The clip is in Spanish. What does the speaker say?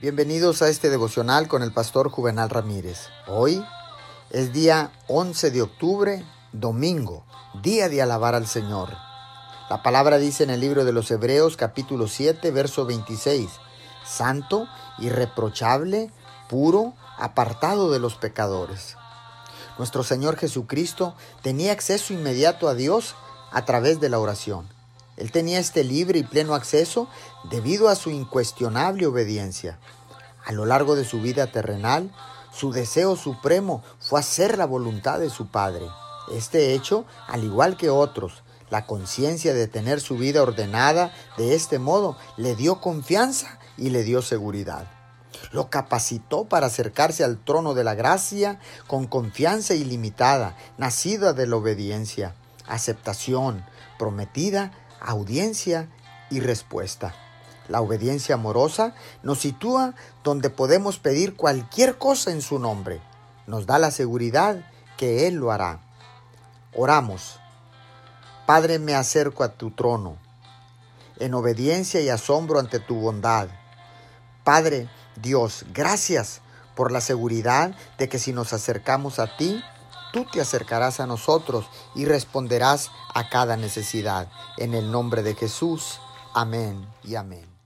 Bienvenidos a este devocional con el pastor Juvenal Ramírez. Hoy es día 11 de octubre, domingo, día de alabar al Señor. La palabra dice en el libro de los Hebreos capítulo 7, verso 26, Santo, irreprochable, puro, apartado de los pecadores. Nuestro Señor Jesucristo tenía acceso inmediato a Dios a través de la oración. Él tenía este libre y pleno acceso debido a su incuestionable obediencia. A lo largo de su vida terrenal, su deseo supremo fue hacer la voluntad de su Padre. Este hecho, al igual que otros, la conciencia de tener su vida ordenada de este modo le dio confianza y le dio seguridad. Lo capacitó para acercarse al trono de la gracia con confianza ilimitada, nacida de la obediencia, aceptación, prometida audiencia y respuesta. La obediencia amorosa nos sitúa donde podemos pedir cualquier cosa en su nombre. Nos da la seguridad que Él lo hará. Oramos. Padre, me acerco a tu trono, en obediencia y asombro ante tu bondad. Padre, Dios, gracias por la seguridad de que si nos acercamos a ti, tú te acercarás a nosotros y responderás a cada necesidad. En el nombre de Jesús. Amén y amén.